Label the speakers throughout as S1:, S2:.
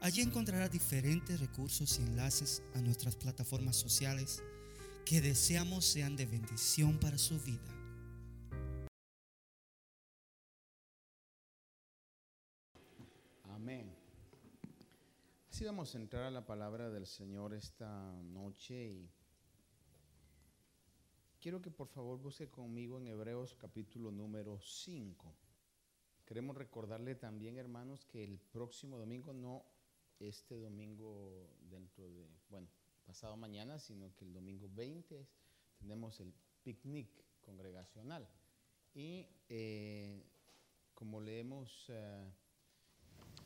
S1: Allí encontrará diferentes recursos y enlaces a nuestras plataformas sociales que deseamos sean de bendición para su vida.
S2: Amén. Así vamos a entrar a la palabra del Señor esta noche y quiero que por favor busque conmigo en Hebreos capítulo número 5. Queremos recordarle también, hermanos, que el próximo domingo no este domingo dentro de, bueno, pasado mañana, sino que el domingo 20 tenemos el picnic congregacional. Y eh, como le hemos eh,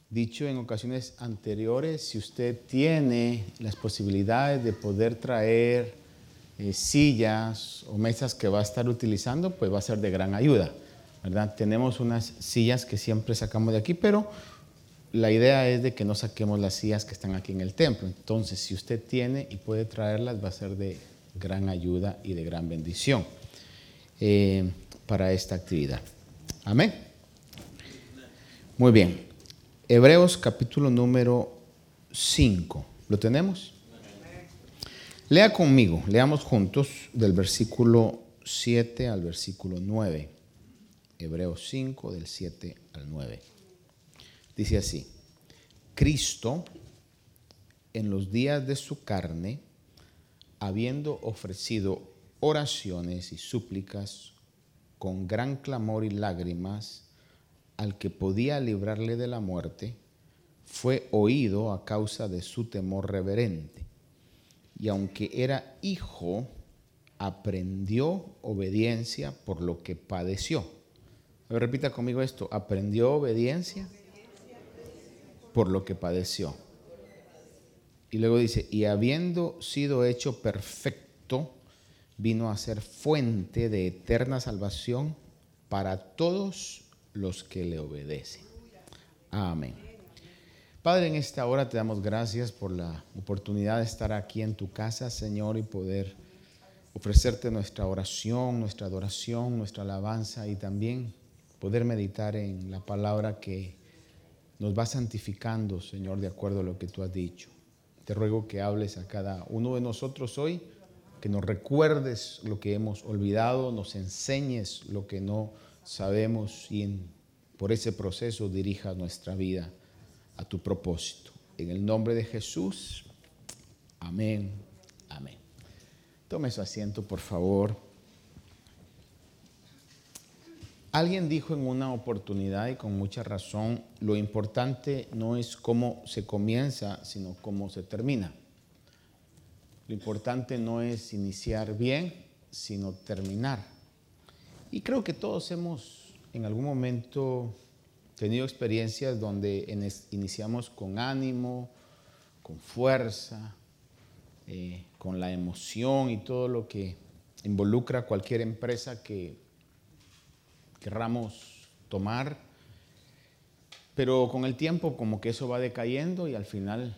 S2: dicho en ocasiones anteriores, si usted tiene las posibilidades de poder traer eh, sillas o mesas que va a estar utilizando, pues va a ser de gran ayuda. ¿verdad? Tenemos unas sillas que siempre sacamos de aquí, pero la idea es de que no saquemos las sillas que están aquí en el templo. Entonces, si usted tiene y puede traerlas, va a ser de gran ayuda y de gran bendición eh, para esta actividad. Amén. Muy bien. Hebreos capítulo número 5. ¿Lo tenemos? Lea conmigo, leamos juntos del versículo 7 al versículo 9. Hebreos 5 del 7 al 9. Dice así, Cristo en los días de su carne, habiendo ofrecido oraciones y súplicas con gran clamor y lágrimas al que podía librarle de la muerte, fue oído a causa de su temor reverente. Y aunque era hijo, aprendió obediencia por lo que padeció. repita conmigo esto, aprendió obediencia por lo que padeció. Y luego dice, y habiendo sido hecho perfecto, vino a ser fuente de eterna salvación para todos los que le obedecen. Amén. Padre, en esta hora te damos gracias por la oportunidad de estar aquí en tu casa, Señor, y poder ofrecerte nuestra oración, nuestra adoración, nuestra alabanza y también poder meditar en la palabra que nos va santificando, Señor, de acuerdo a lo que tú has dicho. Te ruego que hables a cada uno de nosotros hoy, que nos recuerdes lo que hemos olvidado, nos enseñes lo que no sabemos y por ese proceso dirija nuestra vida a tu propósito. En el nombre de Jesús, amén, amén. Tome su asiento, por favor. Alguien dijo en una oportunidad y con mucha razón, lo importante no es cómo se comienza, sino cómo se termina. Lo importante no es iniciar bien, sino terminar. Y creo que todos hemos en algún momento tenido experiencias donde iniciamos con ánimo, con fuerza, eh, con la emoción y todo lo que involucra cualquier empresa que querramos tomar, pero con el tiempo como que eso va decayendo y al final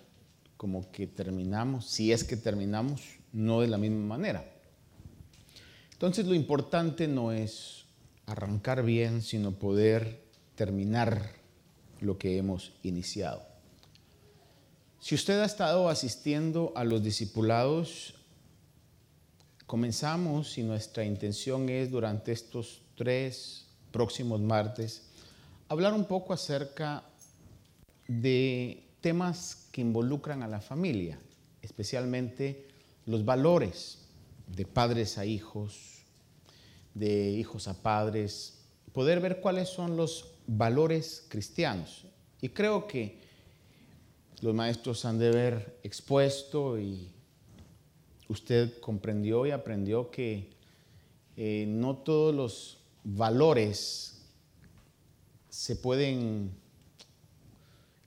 S2: como que terminamos, si es que terminamos, no de la misma manera. Entonces lo importante no es arrancar bien, sino poder terminar lo que hemos iniciado. Si usted ha estado asistiendo a los discipulados, comenzamos y nuestra intención es durante estos tres próximos martes, hablar un poco acerca de temas que involucran a la familia, especialmente los valores de padres a hijos, de hijos a padres, poder ver cuáles son los valores cristianos. Y creo que los maestros han de haber expuesto y usted comprendió y aprendió que eh, no todos los valores se pueden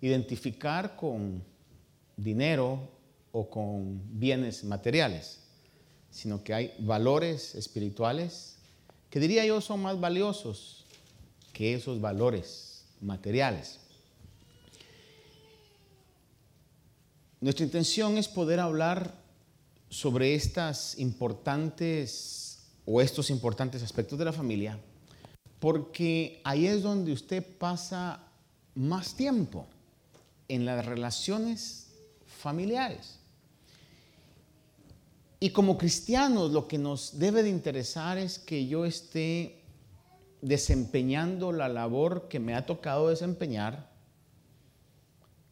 S2: identificar con dinero o con bienes materiales, sino que hay valores espirituales que diría yo son más valiosos que esos valores materiales. Nuestra intención es poder hablar sobre estas importantes o estos importantes aspectos de la familia, porque ahí es donde usted pasa más tiempo en las relaciones familiares. Y como cristianos lo que nos debe de interesar es que yo esté desempeñando la labor que me ha tocado desempeñar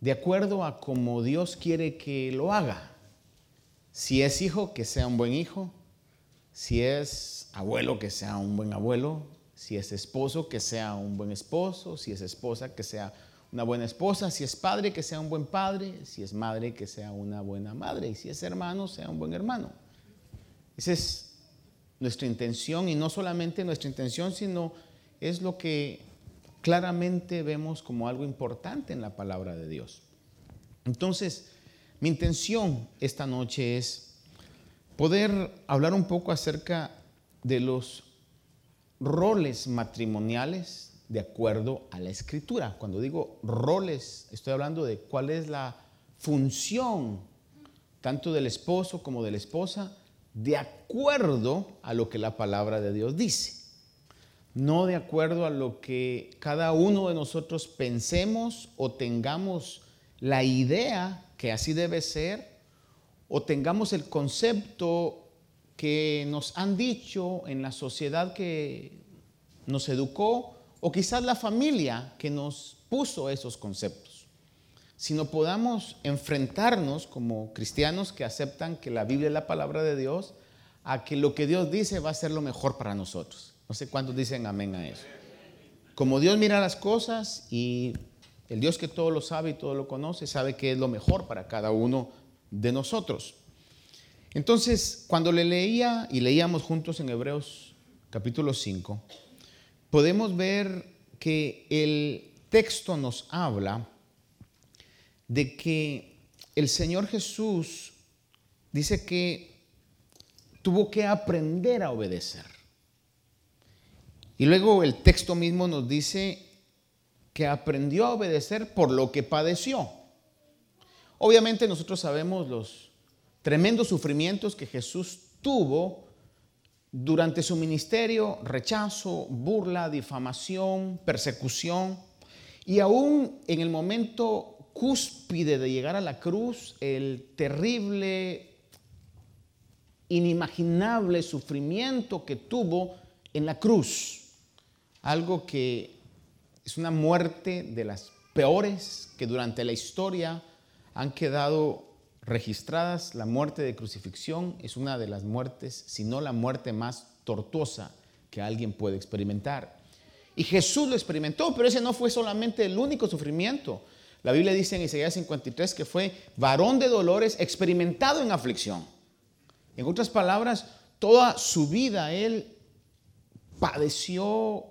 S2: de acuerdo a como Dios quiere que lo haga. Si es hijo, que sea un buen hijo. Si es abuelo, que sea un buen abuelo. Si es esposo, que sea un buen esposo. Si es esposa, que sea una buena esposa. Si es padre, que sea un buen padre. Si es madre, que sea una buena madre. Y si es hermano, sea un buen hermano. Esa es nuestra intención y no solamente nuestra intención, sino es lo que claramente vemos como algo importante en la palabra de Dios. Entonces, mi intención esta noche es poder hablar un poco acerca de los roles matrimoniales de acuerdo a la escritura. Cuando digo roles, estoy hablando de cuál es la función tanto del esposo como de la esposa de acuerdo a lo que la palabra de Dios dice no de acuerdo a lo que cada uno de nosotros pensemos o tengamos la idea que así debe ser, o tengamos el concepto que nos han dicho en la sociedad que nos educó, o quizás la familia que nos puso esos conceptos, sino podamos enfrentarnos como cristianos que aceptan que la Biblia es la palabra de Dios, a que lo que Dios dice va a ser lo mejor para nosotros. No sé cuántos dicen amén a eso. Como Dios mira las cosas y el Dios que todo lo sabe y todo lo conoce, sabe que es lo mejor para cada uno de nosotros. Entonces, cuando le leía y leíamos juntos en Hebreos capítulo 5, podemos ver que el texto nos habla de que el Señor Jesús dice que tuvo que aprender a obedecer. Y luego el texto mismo nos dice que aprendió a obedecer por lo que padeció. Obviamente nosotros sabemos los tremendos sufrimientos que Jesús tuvo durante su ministerio, rechazo, burla, difamación, persecución, y aún en el momento cúspide de llegar a la cruz, el terrible, inimaginable sufrimiento que tuvo en la cruz algo que es una muerte de las peores que durante la historia han quedado registradas. La muerte de crucifixión es una de las muertes, si no la muerte más tortuosa que alguien puede experimentar. Y Jesús lo experimentó, pero ese no fue solamente el único sufrimiento. La Biblia dice en Isaías 53 que fue varón de dolores experimentado en aflicción. En otras palabras, toda su vida él padeció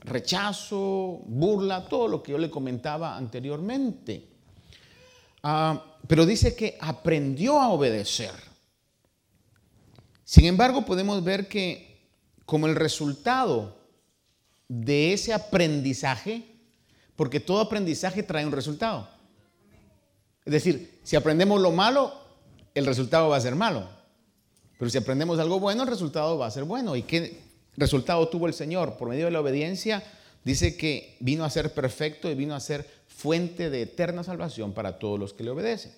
S2: rechazo, burla, todo lo que yo le comentaba anteriormente. Ah, pero dice que aprendió a obedecer. Sin embargo, podemos ver que como el resultado de ese aprendizaje, porque todo aprendizaje trae un resultado. Es decir, si aprendemos lo malo, el resultado va a ser malo. Pero si aprendemos algo bueno, el resultado va a ser bueno. ¿Y qué, resultado tuvo el Señor? Por medio de la obediencia, dice que vino a ser perfecto y vino a ser fuente de eterna salvación para todos los que le obedecen.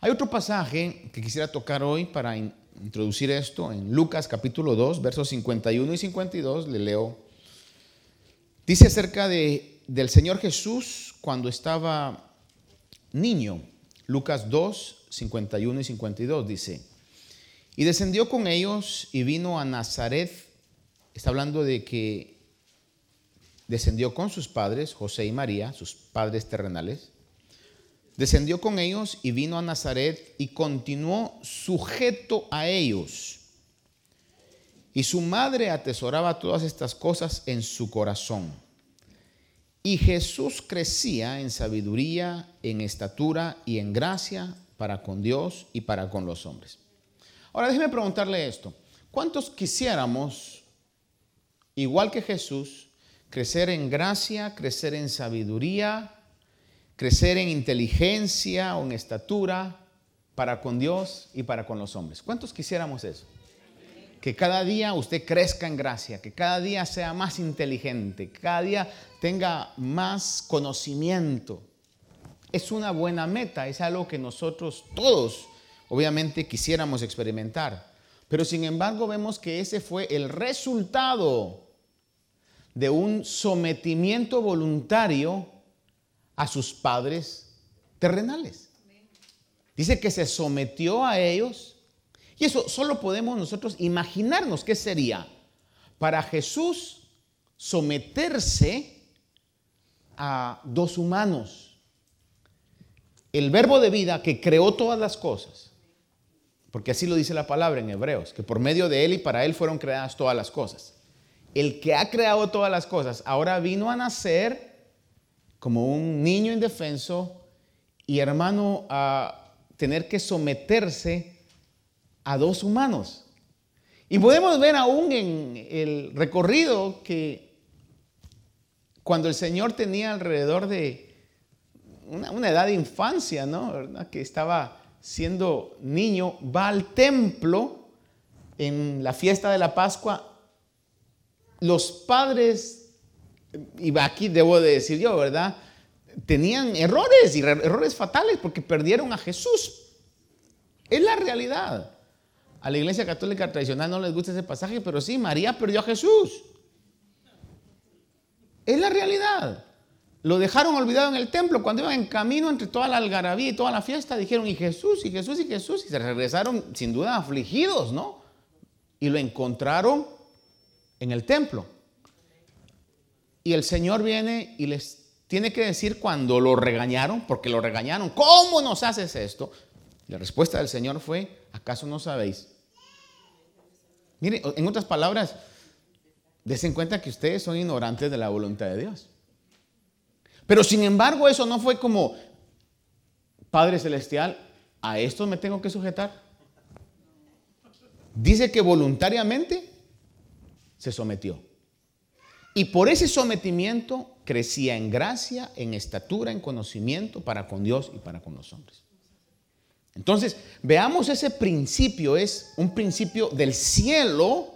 S2: Hay otro pasaje que quisiera tocar hoy para introducir esto en Lucas capítulo 2, versos 51 y 52, le leo. Dice acerca de, del Señor Jesús cuando estaba niño. Lucas 2, 51 y 52 dice, y descendió con ellos y vino a Nazaret está hablando de que descendió con sus padres, José y María, sus padres terrenales, descendió con ellos y vino a Nazaret y continuó sujeto a ellos. Y su madre atesoraba todas estas cosas en su corazón. Y Jesús crecía en sabiduría, en estatura y en gracia para con Dios y para con los hombres. Ahora déjeme preguntarle esto. ¿Cuántos quisiéramos, igual que Jesús, crecer en gracia, crecer en sabiduría, crecer en inteligencia o en estatura para con Dios y para con los hombres? ¿Cuántos quisiéramos eso? que cada día usted crezca en gracia, que cada día sea más inteligente, que cada día tenga más conocimiento. Es una buena meta, es algo que nosotros todos obviamente quisiéramos experimentar. Pero sin embargo vemos que ese fue el resultado de un sometimiento voluntario a sus padres terrenales. Dice que se sometió a ellos y eso solo podemos nosotros imaginarnos qué sería para Jesús someterse a dos humanos. El verbo de vida que creó todas las cosas, porque así lo dice la palabra en Hebreos, que por medio de Él y para Él fueron creadas todas las cosas. El que ha creado todas las cosas ahora vino a nacer como un niño indefenso y hermano a tener que someterse a dos humanos. Y podemos ver aún en el recorrido que cuando el Señor tenía alrededor de una, edad de infancia, ¿no? Que estaba siendo niño, va al templo en la fiesta de la Pascua. Los padres, y aquí debo de decir yo, ¿verdad? Tenían errores y errores fatales porque perdieron a Jesús. Es la realidad. A la iglesia católica tradicional no les gusta ese pasaje, pero sí, María perdió a Jesús. Es la realidad. Lo dejaron olvidado en el templo. Cuando iban en camino entre toda la algarabía y toda la fiesta, dijeron, y Jesús, y Jesús, y Jesús. Y se regresaron sin duda afligidos, ¿no? Y lo encontraron en el templo. Y el Señor viene y les tiene que decir cuando lo regañaron, porque lo regañaron, ¿cómo nos haces esto? La respuesta del Señor fue, ¿acaso no sabéis Mire, en otras palabras, desen cuenta que ustedes son ignorantes de la voluntad de Dios. Pero sin embargo, eso no fue como, Padre Celestial, a esto me tengo que sujetar. Dice que voluntariamente se sometió. Y por ese sometimiento crecía en gracia, en estatura, en conocimiento para con Dios y para con los hombres. Entonces, veamos ese principio, es un principio del cielo,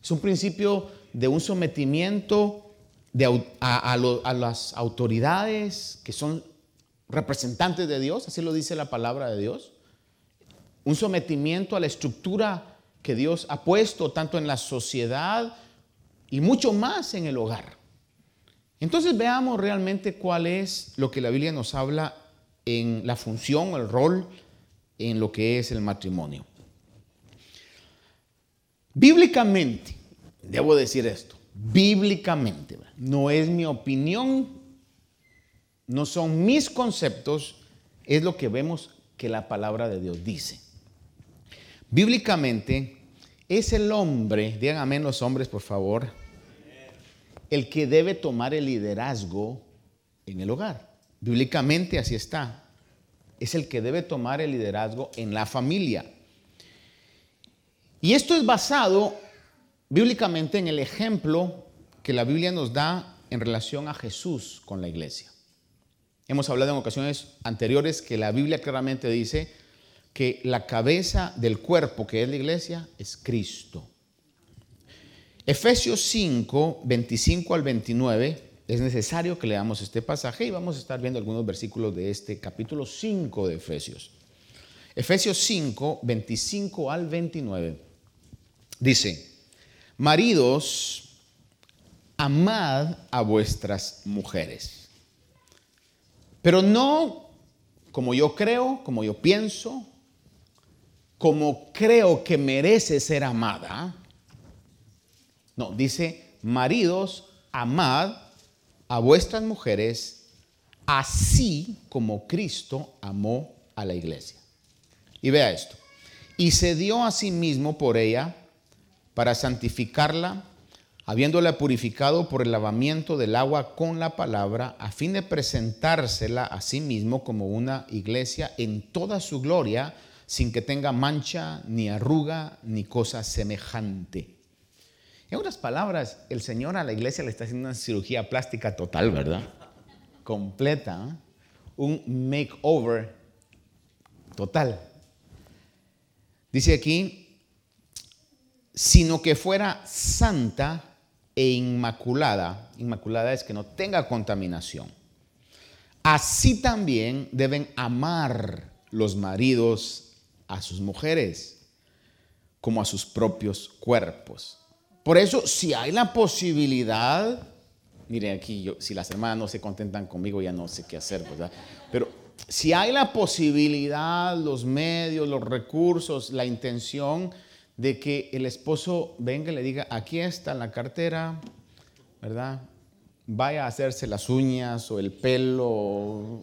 S2: es un principio de un sometimiento a, a las autoridades que son representantes de Dios, así lo dice la palabra de Dios, un sometimiento a la estructura que Dios ha puesto tanto en la sociedad y mucho más en el hogar. Entonces veamos realmente cuál es lo que la Biblia nos habla en la función, el rol en lo que es el matrimonio. Bíblicamente, debo decir esto, bíblicamente, no es mi opinión, no son mis conceptos, es lo que vemos que la palabra de Dios dice. Bíblicamente, es el hombre, díganme los hombres por favor, el que debe tomar el liderazgo en el hogar. Bíblicamente así está es el que debe tomar el liderazgo en la familia. Y esto es basado bíblicamente en el ejemplo que la Biblia nos da en relación a Jesús con la iglesia. Hemos hablado en ocasiones anteriores que la Biblia claramente dice que la cabeza del cuerpo que es la iglesia es Cristo. Efesios 5, 25 al 29 es necesario que leamos este pasaje y vamos a estar viendo algunos versículos de este capítulo 5 de Efesios. Efesios 5, 25 al 29. Dice, maridos, amad a vuestras mujeres, pero no como yo creo, como yo pienso, como creo que merece ser amada. No, dice, maridos, amad a vuestras mujeres así como Cristo amó a la iglesia. Y vea esto. Y se dio a sí mismo por ella para santificarla, habiéndola purificado por el lavamiento del agua con la palabra, a fin de presentársela a sí mismo como una iglesia en toda su gloria, sin que tenga mancha, ni arruga, ni cosa semejante. En otras palabras, el Señor a la iglesia le está haciendo una cirugía plástica total, ¿verdad? Completa, ¿eh? un makeover total. Dice aquí, sino que fuera santa e inmaculada. Inmaculada es que no tenga contaminación. Así también deben amar los maridos a sus mujeres como a sus propios cuerpos. Por eso, si hay la posibilidad, mire aquí, yo, si las hermanas no se contentan conmigo, ya no sé qué hacer, ¿verdad? Pero si hay la posibilidad, los medios, los recursos, la intención, de que el esposo venga y le diga, aquí está la cartera, ¿verdad? Vaya a hacerse las uñas o el pelo.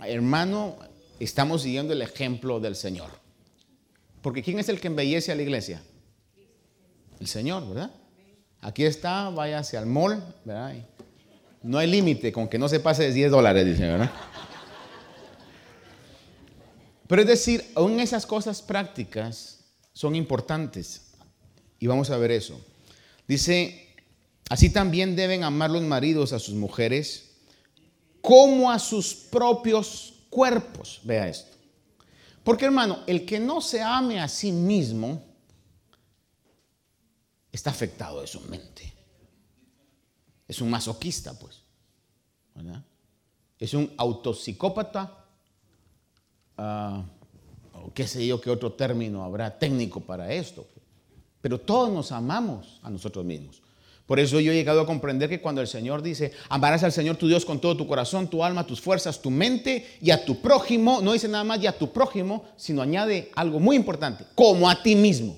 S2: Hermano, estamos siguiendo el ejemplo del Señor. Porque ¿quién es el que embellece a la iglesia? El Señor, ¿verdad? Aquí está, váyase al mall, ¿verdad? No hay límite con que no se pase de 10 dólares, dice, ¿verdad? Pero es decir, aún esas cosas prácticas, son importantes. Y vamos a ver eso. Dice, así también deben amar los maridos a sus mujeres como a sus propios cuerpos. Vea esto. Porque hermano, el que no se ame a sí mismo está afectado de su mente. Es un masoquista, pues. Es un autopsicópata. Uh, qué sé yo qué otro término habrá técnico para esto. Pero todos nos amamos a nosotros mismos. Por eso yo he llegado a comprender que cuando el Señor dice, amarás al Señor tu Dios con todo tu corazón, tu alma, tus fuerzas, tu mente y a tu prójimo, no dice nada más y a tu prójimo, sino añade algo muy importante, como a ti mismo.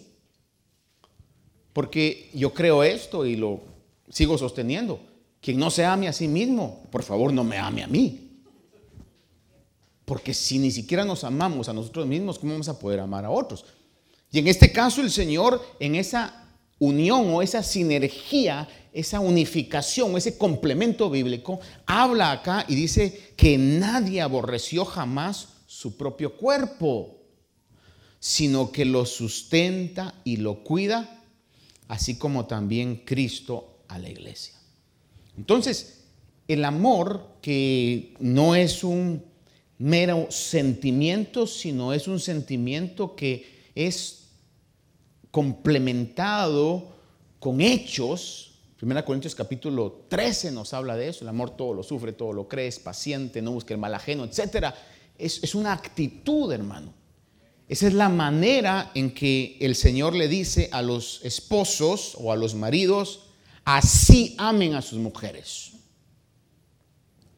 S2: Porque yo creo esto y lo sigo sosteniendo. Quien no se ame a sí mismo, por favor no me ame a mí. Porque si ni siquiera nos amamos a nosotros mismos, ¿cómo vamos a poder amar a otros? Y en este caso el Señor, en esa unión o esa sinergia, esa unificación, ese complemento bíblico, habla acá y dice que nadie aborreció jamás su propio cuerpo, sino que lo sustenta y lo cuida, así como también Cristo a la iglesia. Entonces, el amor que no es un mero sentimiento, sino es un sentimiento que es complementado con hechos. Primera Corintios capítulo 13 nos habla de eso. El amor todo lo sufre, todo lo cree, es paciente, no busca el mal ajeno, etc. Es, es una actitud, hermano. Esa es la manera en que el Señor le dice a los esposos o a los maridos, así amen a sus mujeres.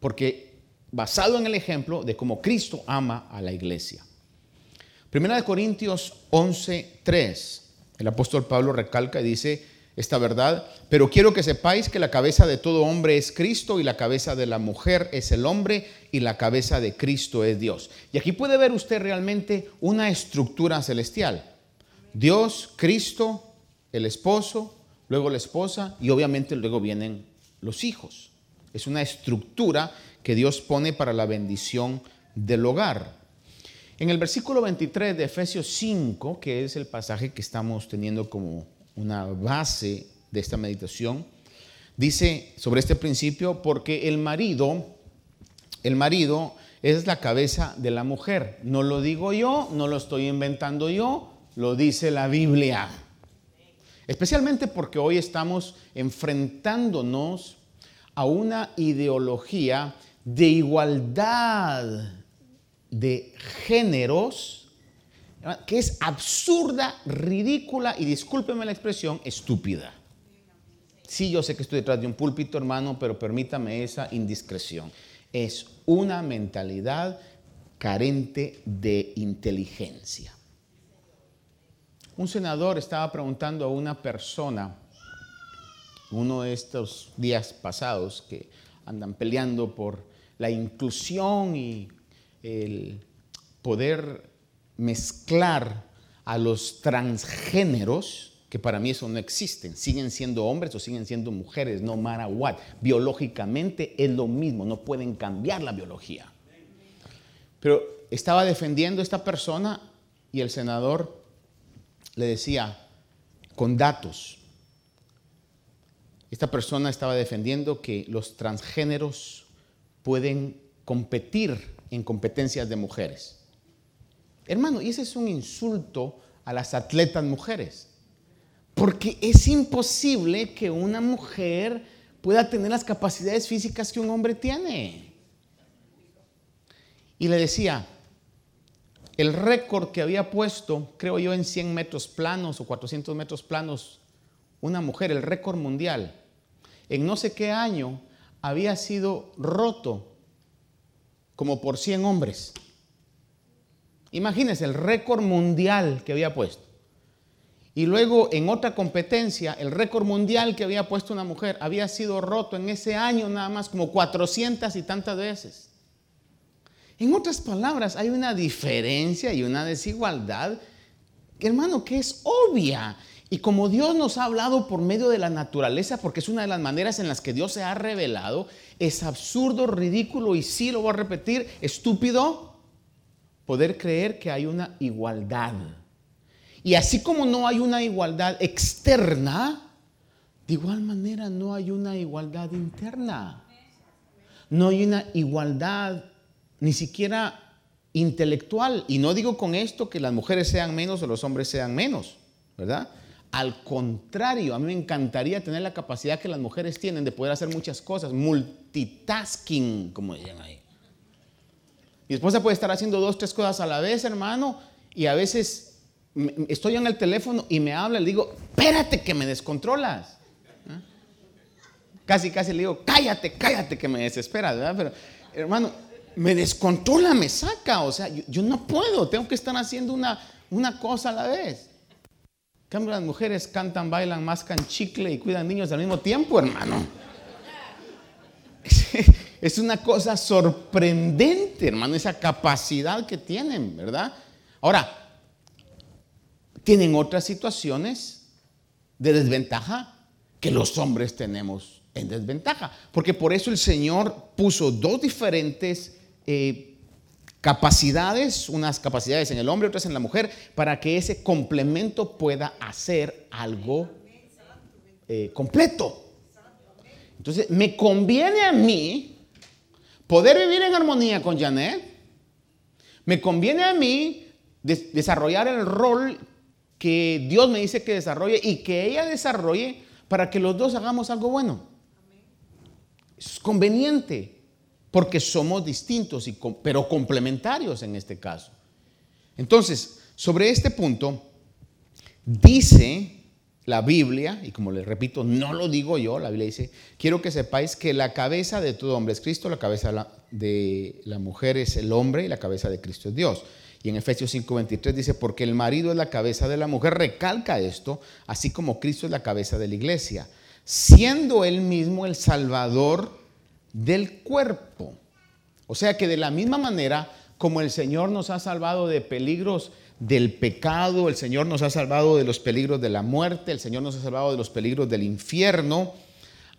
S2: Porque basado en el ejemplo de cómo Cristo ama a la iglesia. Primera Corintios 11:3. El apóstol Pablo recalca y dice esta verdad, pero quiero que sepáis que la cabeza de todo hombre es Cristo y la cabeza de la mujer es el hombre y la cabeza de Cristo es Dios. Y aquí puede ver usted realmente una estructura celestial. Dios, Cristo, el esposo, luego la esposa y obviamente luego vienen los hijos. Es una estructura que Dios pone para la bendición del hogar. En el versículo 23 de Efesios 5, que es el pasaje que estamos teniendo como una base de esta meditación, dice sobre este principio, porque el marido, el marido es la cabeza de la mujer. No lo digo yo, no lo estoy inventando yo, lo dice la Biblia. Especialmente porque hoy estamos enfrentándonos a una ideología de igualdad de géneros, que es absurda, ridícula y discúlpeme la expresión, estúpida. Sí, yo sé que estoy detrás de un púlpito, hermano, pero permítame esa indiscreción. Es una mentalidad carente de inteligencia. Un senador estaba preguntando a una persona, uno de estos días pasados, que andan peleando por la inclusión y el poder mezclar a los transgéneros, que para mí eso no existen. Siguen siendo hombres o siguen siendo mujeres, no matter what. Biológicamente es lo mismo, no pueden cambiar la biología. Pero estaba defendiendo esta persona y el senador le decía con datos. Esta persona estaba defendiendo que los transgéneros pueden competir en competencias de mujeres. Hermano, y ese es un insulto a las atletas mujeres. Porque es imposible que una mujer pueda tener las capacidades físicas que un hombre tiene. Y le decía, el récord que había puesto, creo yo, en 100 metros planos o 400 metros planos, una mujer, el récord mundial, en no sé qué año, había sido roto como por 100 hombres. Imagínense el récord mundial que había puesto. Y luego en otra competencia, el récord mundial que había puesto una mujer había sido roto en ese año nada más como 400 y tantas veces. En otras palabras, hay una diferencia y una desigualdad, hermano, que es obvia. Y como Dios nos ha hablado por medio de la naturaleza, porque es una de las maneras en las que Dios se ha revelado, es absurdo, ridículo y sí lo voy a repetir, estúpido, poder creer que hay una igualdad y así como no hay una igualdad externa, de igual manera no hay una igualdad interna. No hay una igualdad ni siquiera intelectual. Y no digo con esto que las mujeres sean menos o los hombres sean menos, ¿verdad? Al contrario, a mí me encantaría tener la capacidad que las mujeres tienen de poder hacer muchas cosas, multitasking, como dicen ahí. Mi esposa puede estar haciendo dos, tres cosas a la vez, hermano, y a veces estoy en el teléfono y me habla, le digo, espérate que me descontrolas. ¿Ah? Casi, casi le digo, cállate, cállate que me desespera, ¿verdad? Pero, hermano, me descontrola, me saca, o sea, yo, no puedo, tengo que estar haciendo una, una cosa a la vez. Cambio, las mujeres cantan, bailan, mascan chicle y cuidan niños al mismo tiempo, hermano. Es una cosa sorprendente, hermano, esa capacidad que tienen, ¿verdad? Ahora, tienen otras situaciones de desventaja que los hombres tenemos en desventaja. Porque por eso el Señor puso dos diferentes eh, capacidades, unas capacidades en el hombre, otras en la mujer, para que ese complemento pueda hacer algo eh, completo. Entonces, me conviene a mí poder vivir en armonía con Janet. Me conviene a mí desarrollar el rol que Dios me dice que desarrolle y que ella desarrolle para que los dos hagamos algo bueno. Es conveniente porque somos distintos, y, pero complementarios en este caso. Entonces, sobre este punto, dice la Biblia, y como les repito, no lo digo yo, la Biblia dice, quiero que sepáis que la cabeza de todo hombre es Cristo, la cabeza de la mujer es el hombre y la cabeza de Cristo es Dios. Y en Efesios 5:23 dice, porque el marido es la cabeza de la mujer, recalca esto, así como Cristo es la cabeza de la iglesia, siendo él mismo el salvador del cuerpo. O sea que de la misma manera como el Señor nos ha salvado de peligros del pecado, el Señor nos ha salvado de los peligros de la muerte, el Señor nos ha salvado de los peligros del infierno,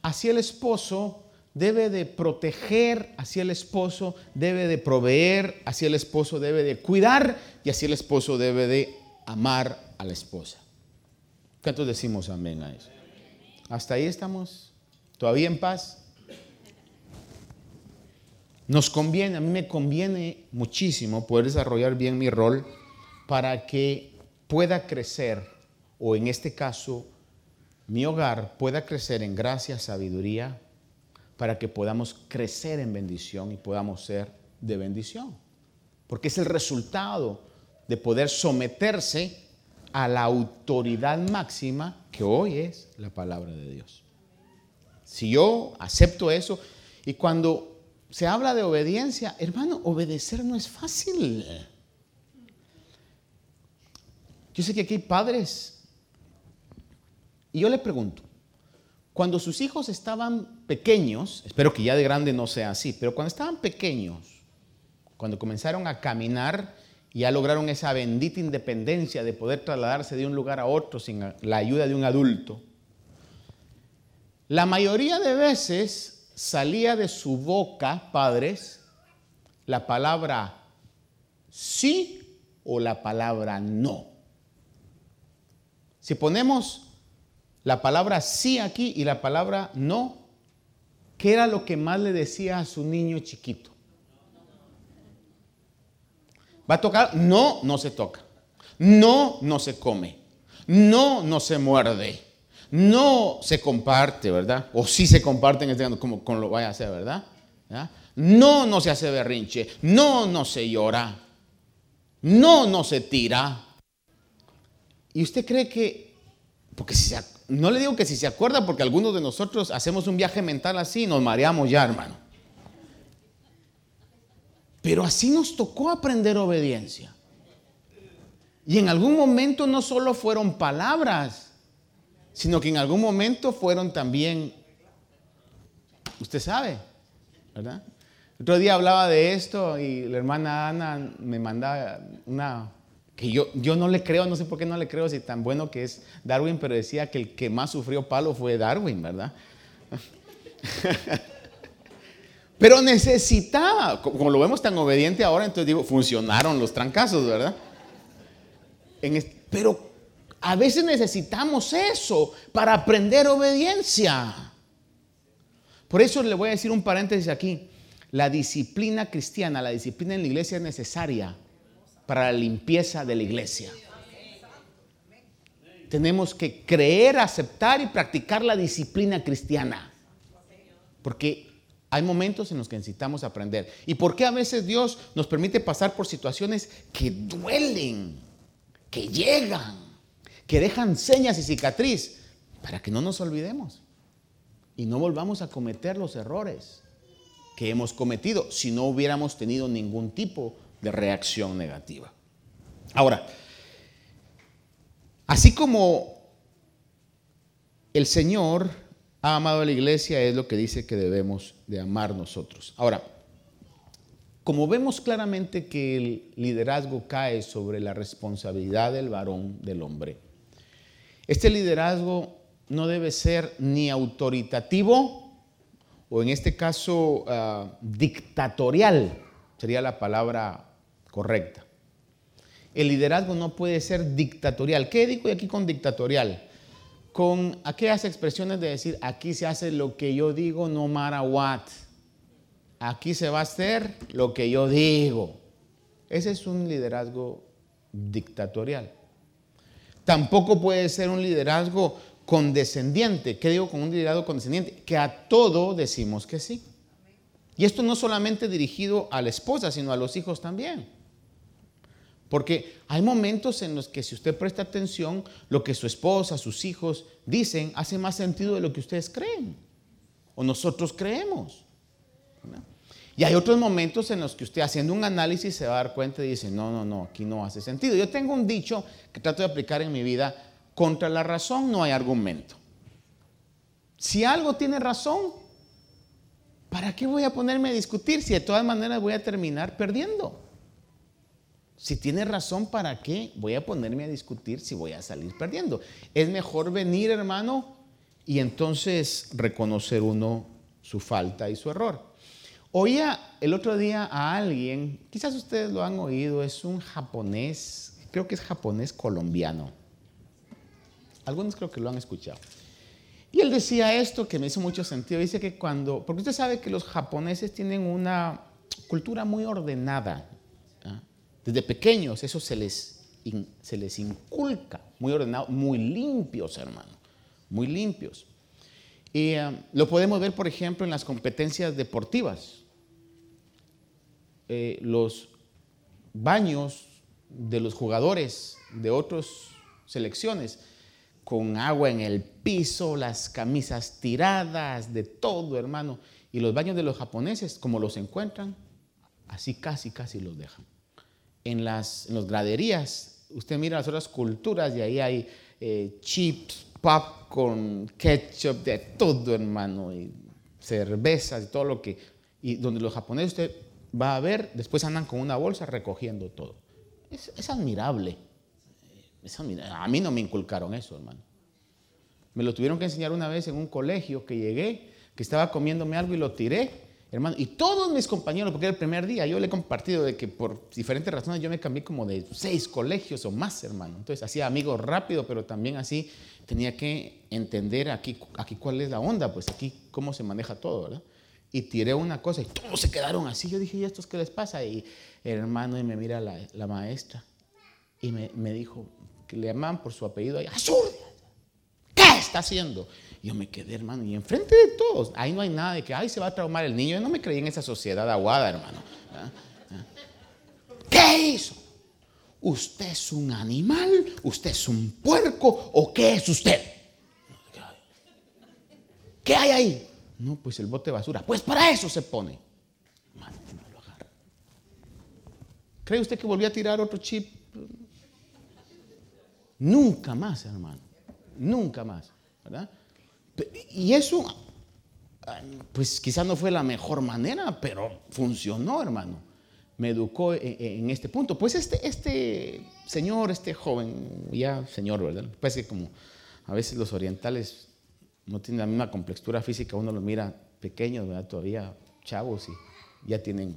S2: así el esposo debe de proteger, así el esposo debe de proveer, así el esposo debe de cuidar y así el esposo debe de amar a la esposa. ¿Cuántos decimos amén a eso? Hasta ahí estamos, todavía en paz. Nos conviene, a mí me conviene muchísimo poder desarrollar bien mi rol para que pueda crecer, o en este caso, mi hogar pueda crecer en gracia, sabiduría, para que podamos crecer en bendición y podamos ser de bendición. Porque es el resultado de poder someterse a la autoridad máxima que hoy es la palabra de Dios. Si yo acepto eso, y cuando se habla de obediencia, hermano, obedecer no es fácil. Yo sé que aquí hay padres, y yo le pregunto, cuando sus hijos estaban pequeños, espero que ya de grande no sea así, pero cuando estaban pequeños, cuando comenzaron a caminar y ya lograron esa bendita independencia de poder trasladarse de un lugar a otro sin la ayuda de un adulto, la mayoría de veces salía de su boca, padres, la palabra sí o la palabra no. Si ponemos la palabra sí aquí y la palabra no, ¿qué era lo que más le decía a su niño chiquito? ¿Va a tocar? No, no se toca. No, no se come. No, no se muerde. No se comparte, ¿verdad? O sí se comparte en este como, como lo vaya a hacer, ¿verdad? No, no se hace berrinche. No, no se llora. No, no se tira. ¿Y usted cree que, porque si se, no le digo que si se acuerda, porque algunos de nosotros hacemos un viaje mental así y nos mareamos ya, hermano. Pero así nos tocó aprender obediencia. Y en algún momento no solo fueron palabras, sino que en algún momento fueron también, usted sabe, ¿verdad? Otro día hablaba de esto y la hermana Ana me mandaba una que yo, yo no le creo, no sé por qué no le creo si tan bueno que es Darwin, pero decía que el que más sufrió palo fue Darwin, ¿verdad? pero necesitaba, como lo vemos tan obediente ahora, entonces digo, funcionaron los trancazos, ¿verdad? pero a veces necesitamos eso para aprender obediencia. Por eso le voy a decir un paréntesis aquí. La disciplina cristiana, la disciplina en la iglesia es necesaria para la limpieza de la iglesia. Tenemos que creer, aceptar y practicar la disciplina cristiana. Porque hay momentos en los que necesitamos aprender. ¿Y por qué a veces Dios nos permite pasar por situaciones que duelen, que llegan, que dejan señas y cicatriz? Para que no nos olvidemos y no volvamos a cometer los errores que hemos cometido si no hubiéramos tenido ningún tipo de reacción negativa. Ahora, así como el Señor ha amado a la iglesia, es lo que dice que debemos de amar nosotros. Ahora, como vemos claramente que el liderazgo cae sobre la responsabilidad del varón, del hombre, este liderazgo no debe ser ni autoritativo o en este caso ah, dictatorial, sería la palabra correcta. El liderazgo no puede ser dictatorial. ¿Qué digo aquí con dictatorial? Con aquellas expresiones de decir, aquí se hace lo que yo digo, no matter what. Aquí se va a hacer lo que yo digo. Ese es un liderazgo dictatorial. Tampoco puede ser un liderazgo condescendiente. ¿Qué digo con un liderazgo condescendiente? Que a todo decimos que sí. Y esto no solamente dirigido a la esposa, sino a los hijos también. Porque hay momentos en los que si usted presta atención, lo que su esposa, sus hijos dicen hace más sentido de lo que ustedes creen o nosotros creemos. Y hay otros momentos en los que usted haciendo un análisis se va a dar cuenta y dice, no, no, no, aquí no hace sentido. Yo tengo un dicho que trato de aplicar en mi vida, contra la razón no hay argumento. Si algo tiene razón, ¿para qué voy a ponerme a discutir si de todas maneras voy a terminar perdiendo? Si tiene razón, ¿para qué voy a ponerme a discutir si voy a salir perdiendo? Es mejor venir, hermano, y entonces reconocer uno su falta y su error. Oía el otro día a alguien, quizás ustedes lo han oído, es un japonés, creo que es japonés colombiano. Algunos creo que lo han escuchado. Y él decía esto que me hizo mucho sentido. Dice que cuando, porque usted sabe que los japoneses tienen una cultura muy ordenada. Desde pequeños eso se les, se les inculca, muy ordenado, muy limpios, hermano, muy limpios. Y eh, lo podemos ver, por ejemplo, en las competencias deportivas. Eh, los baños de los jugadores de otras selecciones con agua en el piso, las camisas tiradas, de todo, hermano. Y los baños de los japoneses, como los encuentran, así casi, casi los dejan en las en graderías, usted mira las otras culturas y ahí hay eh, chips, popcorn, ketchup, de todo, hermano, y cervezas y todo lo que... Y donde los japoneses usted va a ver, después andan con una bolsa recogiendo todo. es, admirable. A mí no me inculcaron eso, hermano. Me lo tuvieron que enseñar una vez en un colegio que llegué, que estaba comiéndome algo y lo tiré, hermano. Y todos mis compañeros, porque era el primer día, yo le he compartido de que por diferentes razones yo me cambié como de seis colegios o más, hermano. Entonces hacía amigos rápido, pero también así tenía que entender aquí, aquí cuál es la onda, pues aquí cómo se maneja todo, ¿verdad? Y tiré una cosa y todos se quedaron así. Yo dije, ¿y estos qué les pasa? Y hermano, y me mira la, maestra y me, dijo que le llamaban por su apellido ahí, ¡Azul! ¿Qué está haciendo? Y yo me quedé, hermano, y enfrente de todos, ahí no hay nada de que, ay, se va a traumar el niño. Yo no me creí en esa sociedad aguada, hermano. ¿Ah? ¿Qué hizo? ¿Usted es un animal? ¿Usted es un puerco? ¿O qué es usted? ¿Qué hay ahí? No, pues el bote de basura. Pues para eso se pone. lo agarra. ¿Cree usted que volvió a tirar otro chip? Nunca más, hermano. Nunca más. ¿Verdad? Y eso, pues quizás no fue la mejor manera, pero funcionó, hermano. Me educó en, este punto. Pues este, este señor, este joven, ya señor, ¿verdad? Parece que como a veces los orientales no tienen la misma complexura física, uno los mira pequeños, ¿verdad? Todavía chavos y ya tienen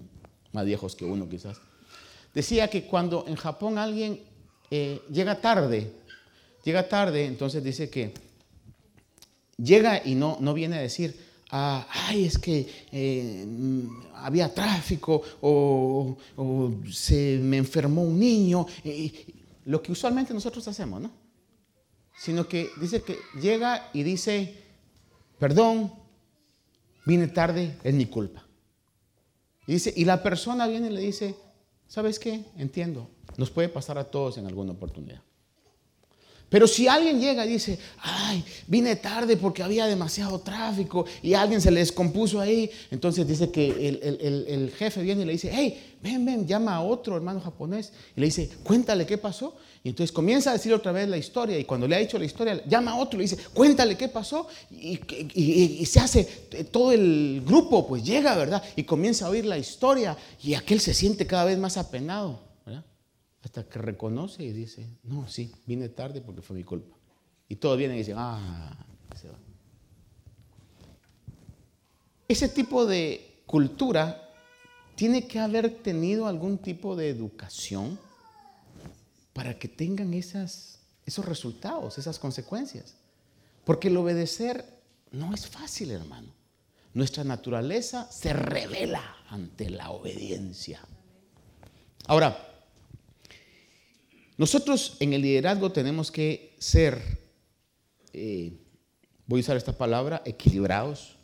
S2: más viejos que uno quizás. Decía que cuando en Japón alguien eh, llega tarde, llega tarde, entonces dice que llega y no, no viene a decir, ah, ay, es que eh, había tráfico o, se me enfermó un niño, lo que usualmente nosotros hacemos, ¿no? Sino que dice que llega y dice, perdón, vine tarde, es mi culpa. Y, dice, y la persona viene y le dice, ¿sabes qué? Entiendo, nos puede pasar a todos en alguna oportunidad. Pero si alguien llega y dice, ay, vine tarde porque había demasiado tráfico y alguien se le descompuso ahí, entonces dice que el, jefe viene y le dice, hey, ven, ven, llama a otro hermano japonés y le dice, cuéntale qué pasó. Y entonces comienza a decir otra vez la historia y cuando le ha dicho la historia, llama a otro y le dice, cuéntale qué pasó. Y, y se hace todo el grupo, pues llega, ¿verdad? Y comienza a oír la historia y aquel se siente cada vez más apenado. Hasta que reconoce y dice, no, sí, vine tarde porque fue mi culpa. Y todos vienen y dicen, ah, se va. Ese tipo de cultura tiene que haber tenido algún tipo de educación para que tengan esos resultados, esas consecuencias. Porque el obedecer no es fácil, hermano. Nuestra naturaleza se revela ante la obediencia. Ahora, nosotros en el liderazgo tenemos que ser, eh, voy a usar esta palabra, equilibrados.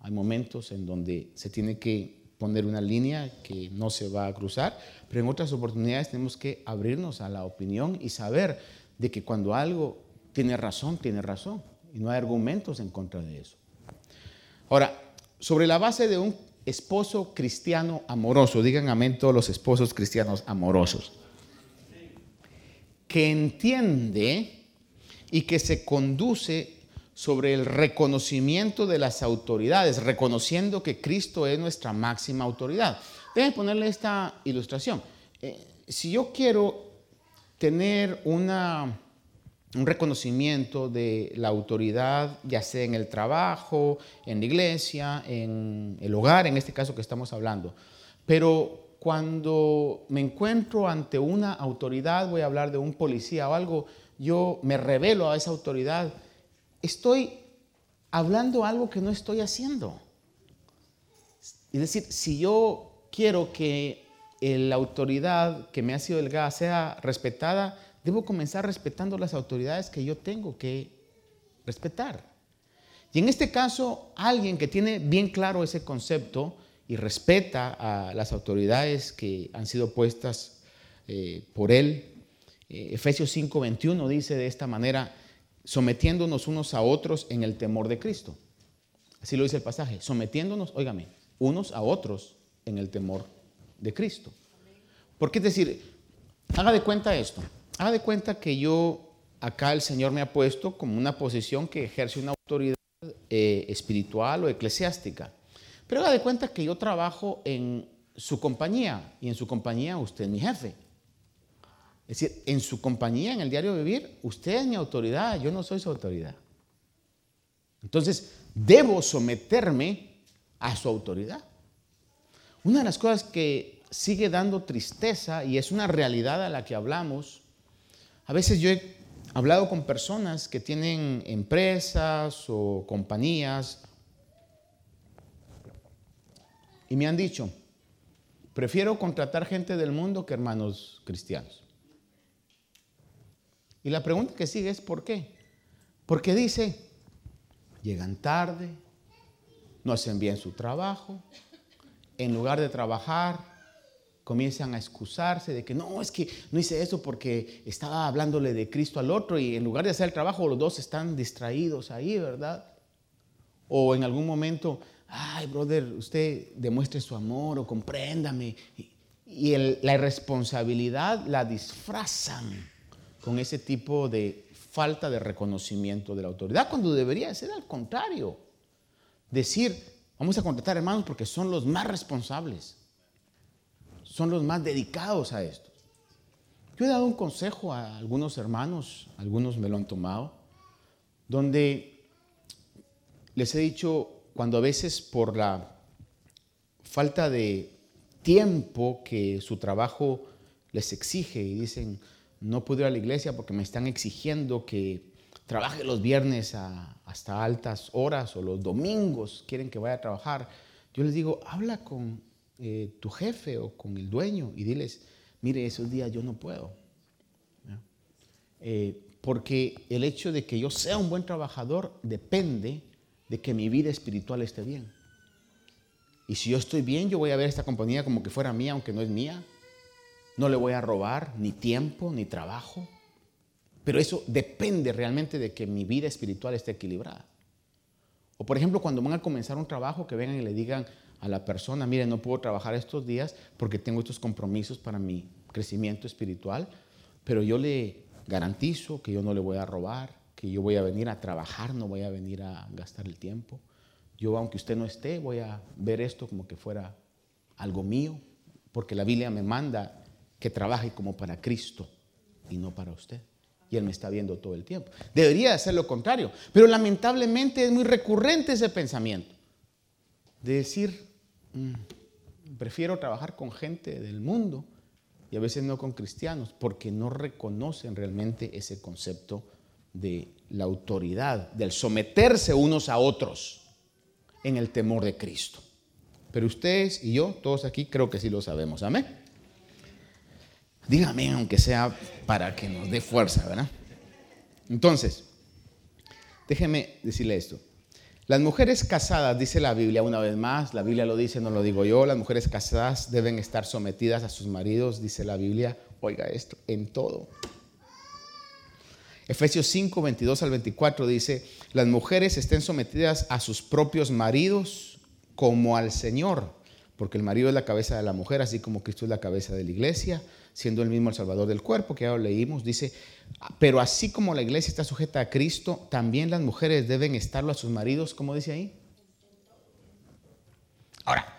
S2: Hay momentos en donde se tiene que poner una línea que no se va a cruzar, pero en otras oportunidades tenemos que abrirnos a la opinión y saber de que cuando algo tiene razón, tiene razón, y no hay argumentos en contra de eso. Ahora, sobre la base de un esposo cristiano amoroso, digan amén todos los esposos cristianos amorosos que entiende y que se conduce sobre el reconocimiento de las autoridades, reconociendo que Cristo es nuestra máxima autoridad. Déjenme ponerle esta ilustración. Eh, si yo quiero tener una, un reconocimiento de la autoridad, ya sea en el trabajo, en la iglesia, en el hogar, en este caso que estamos hablando, pero cuando me encuentro ante una autoridad, voy a hablar de un policía o algo, yo me revelo a esa autoridad, estoy hablando algo que no estoy haciendo. Es decir, si yo quiero que la autoridad que me ha sido delegada sea respetada, debo comenzar respetando las autoridades que yo tengo que respetar. Y en este caso, alguien que tiene bien claro ese concepto, y respeta a las autoridades que han sido puestas eh, por él. Eh, Efesios 5:21 dice de esta manera, sometiéndonos unos a otros en el temor de Cristo. Así lo dice el pasaje, sometiéndonos, óigame, unos a otros en el temor de Cristo. Porque es decir, haga de cuenta esto, haga de cuenta que yo, acá el Señor me ha puesto como una posición que ejerce una autoridad eh, espiritual o eclesiástica. Pero haga de cuenta que yo trabajo en su compañía y en su compañía usted es mi jefe. Es decir, en su compañía, en el diario vivir, usted es mi autoridad, yo no soy su autoridad. Entonces, debo someterme a su autoridad. Una de las cosas que sigue dando tristeza y es una realidad a la que hablamos, a veces yo he hablado con personas que tienen empresas o compañías y me han dicho, prefiero contratar gente del mundo que hermanos cristianos. Y la pregunta que sigue es ¿por qué? Porque dice, llegan tarde, no hacen bien su trabajo, en lugar de trabajar, comienzan a excusarse de que no, es que no hice eso porque estaba hablándole de Cristo al otro y en lugar de hacer el trabajo los dos están distraídos ahí, ¿verdad? O en algún momento, ay, brother, usted demuestre su amor o compréndame. Y la irresponsabilidad la disfrazan con ese tipo de falta de reconocimiento de la autoridad, cuando debería ser al contrario. Decir, vamos a contratar hermanos porque son los más responsables, son los más dedicados a esto. Yo he dado un consejo a algunos hermanos, algunos me lo han tomado, donde les he dicho, cuando a veces por la falta de tiempo que su trabajo les exige y dicen, no puedo ir a la iglesia porque me están exigiendo que trabaje los viernes hasta altas horas o los domingos quieren que vaya a trabajar. Yo les digo, habla con eh, tu jefe o con el dueño y diles, mire, esos días yo no puedo. Eh, porque el hecho de que yo sea un buen trabajador depende de que mi vida espiritual esté bien. Y si yo estoy bien, yo voy a ver esta compañía como que fuera mía, aunque no es mía. No le voy a robar ni tiempo ni trabajo. Pero eso depende realmente de que mi vida espiritual esté equilibrada. O por ejemplo, cuando van a comenzar un trabajo, que vengan y le digan a la persona, mire, no puedo trabajar estos días porque tengo estos compromisos para mi crecimiento espiritual, pero yo le garantizo que yo no le voy a robar, que yo voy a venir a trabajar, no voy a venir a gastar el tiempo. Yo, aunque usted no esté, voy a ver esto como que fuera algo mío, porque la Biblia me manda que trabaje como para Cristo y no para usted. Y Él me está viendo todo el tiempo. Debería hacer lo contrario. Pero lamentablemente es muy recurrente ese pensamiento. De decir, mm, prefiero trabajar con gente del mundo y a veces no con cristianos, porque no reconocen realmente ese concepto de la autoridad, del someterse unos a otros en el temor de Cristo. Pero ustedes y yo, todos aquí, creo que sí lo sabemos. Amén. Dígame, aunque sea para que nos dé fuerza, ¿verdad? Entonces, déjeme decirle esto. Las mujeres casadas, dice la Biblia una vez más, la Biblia lo dice, no lo digo yo, las mujeres casadas deben estar sometidas a sus maridos, dice la Biblia, oiga esto, en todo. Efesios 5, 22 al 24 dice, las mujeres estén sometidas a sus propios maridos como al Señor, porque el marido es la cabeza de la mujer, así como Cristo es la cabeza de la iglesia siendo el mismo el Salvador del cuerpo, que ya lo leímos, dice, pero así como la iglesia está sujeta a Cristo, también las mujeres deben estarlo a sus maridos, como dice ahí. Ahora,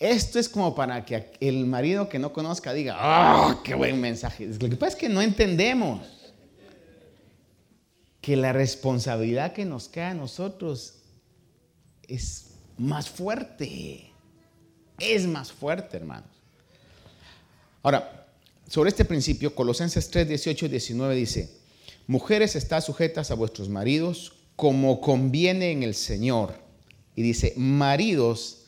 S2: esto es como para que el marido que no conozca diga, ¡ah, qué buen mensaje! Lo que pasa es que no entendemos que la responsabilidad que nos queda a nosotros es más fuerte. Es más fuerte, hermanos. Ahora, sobre este principio, Colosenses 3, 18 y 19 dice, mujeres están sujetas a vuestros maridos como conviene en el Señor. Y dice, maridos,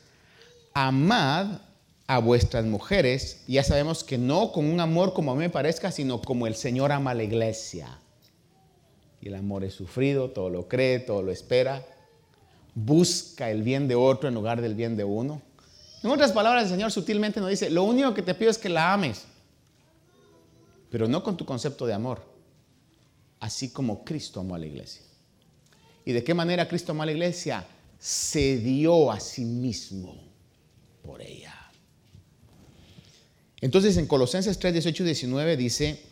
S2: amad a vuestras mujeres. ya sabemos que no con un amor como a mí me parezca, sino como el Señor ama a la iglesia. Y el amor es sufrido, todo lo cree, todo lo espera. Busca el bien de otro en lugar del bien de uno. En otras palabras, el Señor sutilmente nos dice, lo único que te pido es que la ames pero no con tu concepto de amor, así como Cristo amó a la iglesia. ¿Y de qué manera Cristo amó a la iglesia? Se dio a sí mismo por ella. Entonces en Colosenses 3, 18 y 19 dice,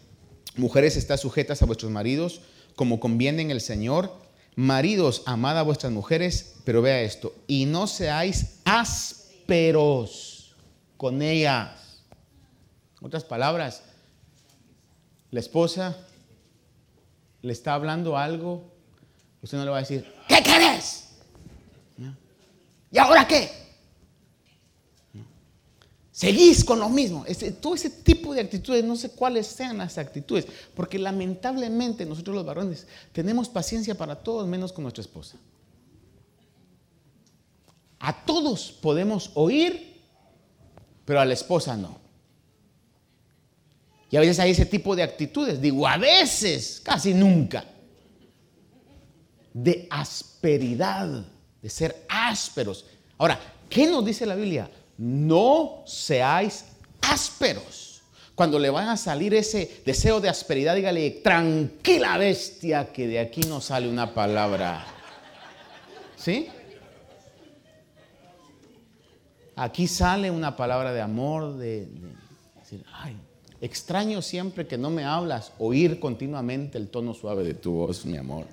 S2: mujeres están sujetas a vuestros maridos como conviene en el Señor. Maridos, amad a vuestras mujeres, pero vea esto, y no seáis ásperos con ellas. En otras palabras, la esposa le está hablando algo, usted no le va a decir, ¿qué querés? ¿Y ahora qué? Seguís con lo mismo. todo ese tipo de actitudes, no sé cuáles sean las actitudes, porque lamentablemente nosotros los varones tenemos paciencia para todos menos con nuestra esposa. A todos podemos oír, pero a la esposa no. Y a veces hay ese tipo de actitudes, digo, a veces, casi nunca, de asperidad, de ser ásperos. Ahora, ¿qué nos dice la Biblia? No seáis ásperos. Cuando le van a salir ese deseo de asperidad, dígale, tranquila bestia, que de aquí no sale una palabra. ¿Sí? Aquí sale una palabra de amor, de, decir, ay, extraño siempre que no me hablas, oír continuamente el tono suave de tu voz, mi amor.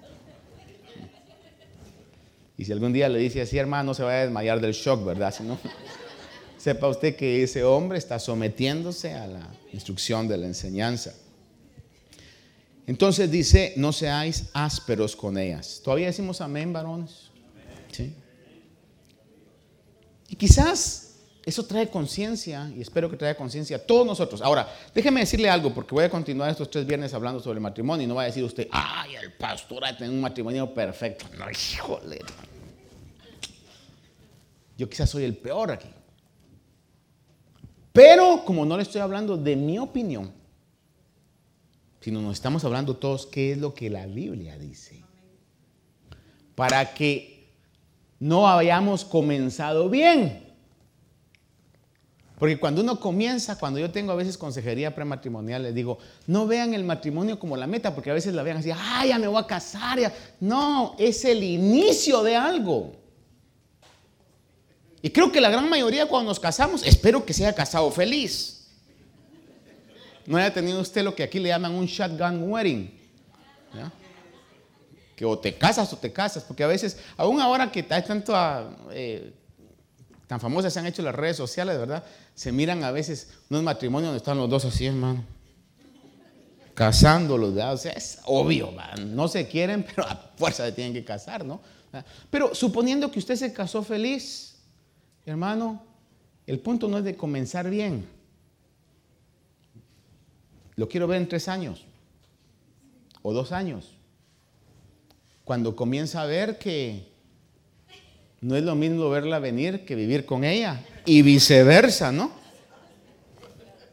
S2: Y si algún día le dice así, hermano, se va a desmayar del shock, ¿verdad? Si no, sepa usted que ese hombre está sometiéndose a la instrucción de la enseñanza. Entonces dice, no seáis ásperos con ellas. ¿Todavía decimos amén, varones? Sí. Y quizás eso trae conciencia y espero que traiga conciencia a todos nosotros. Ahora, déjeme decirle algo porque voy a continuar estos tres viernes hablando sobre el matrimonio y no va a decir usted, ay, el pastor ha tenido un matrimonio perfecto. No, híjole. Yo quizás soy el peor aquí. Pero como no le estoy hablando de mi opinión, sino nos estamos hablando todos qué es lo que la Biblia dice. Para que no hayamos comenzado bien. Porque cuando uno comienza, cuando yo tengo a veces consejería prematrimonial, les digo, no vean el matrimonio como la meta, porque a veces la vean así, ay, ya me voy a casar. Ya. No, es el inicio de algo. Y creo que la gran mayoría cuando nos casamos, espero que se haya casado feliz. No haya tenido usted lo que aquí le llaman un shotgun wedding. Que o te casas o te casas, porque a veces, aún ahora que hay tanto, eh, tan famosas se han hecho las redes sociales, ¿verdad? se miran a veces unos matrimonios donde están los dos así, hermano. Casándolos, o sea, es obvio, no se quieren, pero a fuerza se tienen que casar, ¿no? Pero suponiendo que usted se casó feliz, hermano, el punto no es de comenzar bien. Lo quiero ver en tres años o dos años. Cuando comienza a ver que no es lo mismo verla venir que vivir con ella. Y viceversa, ¿no?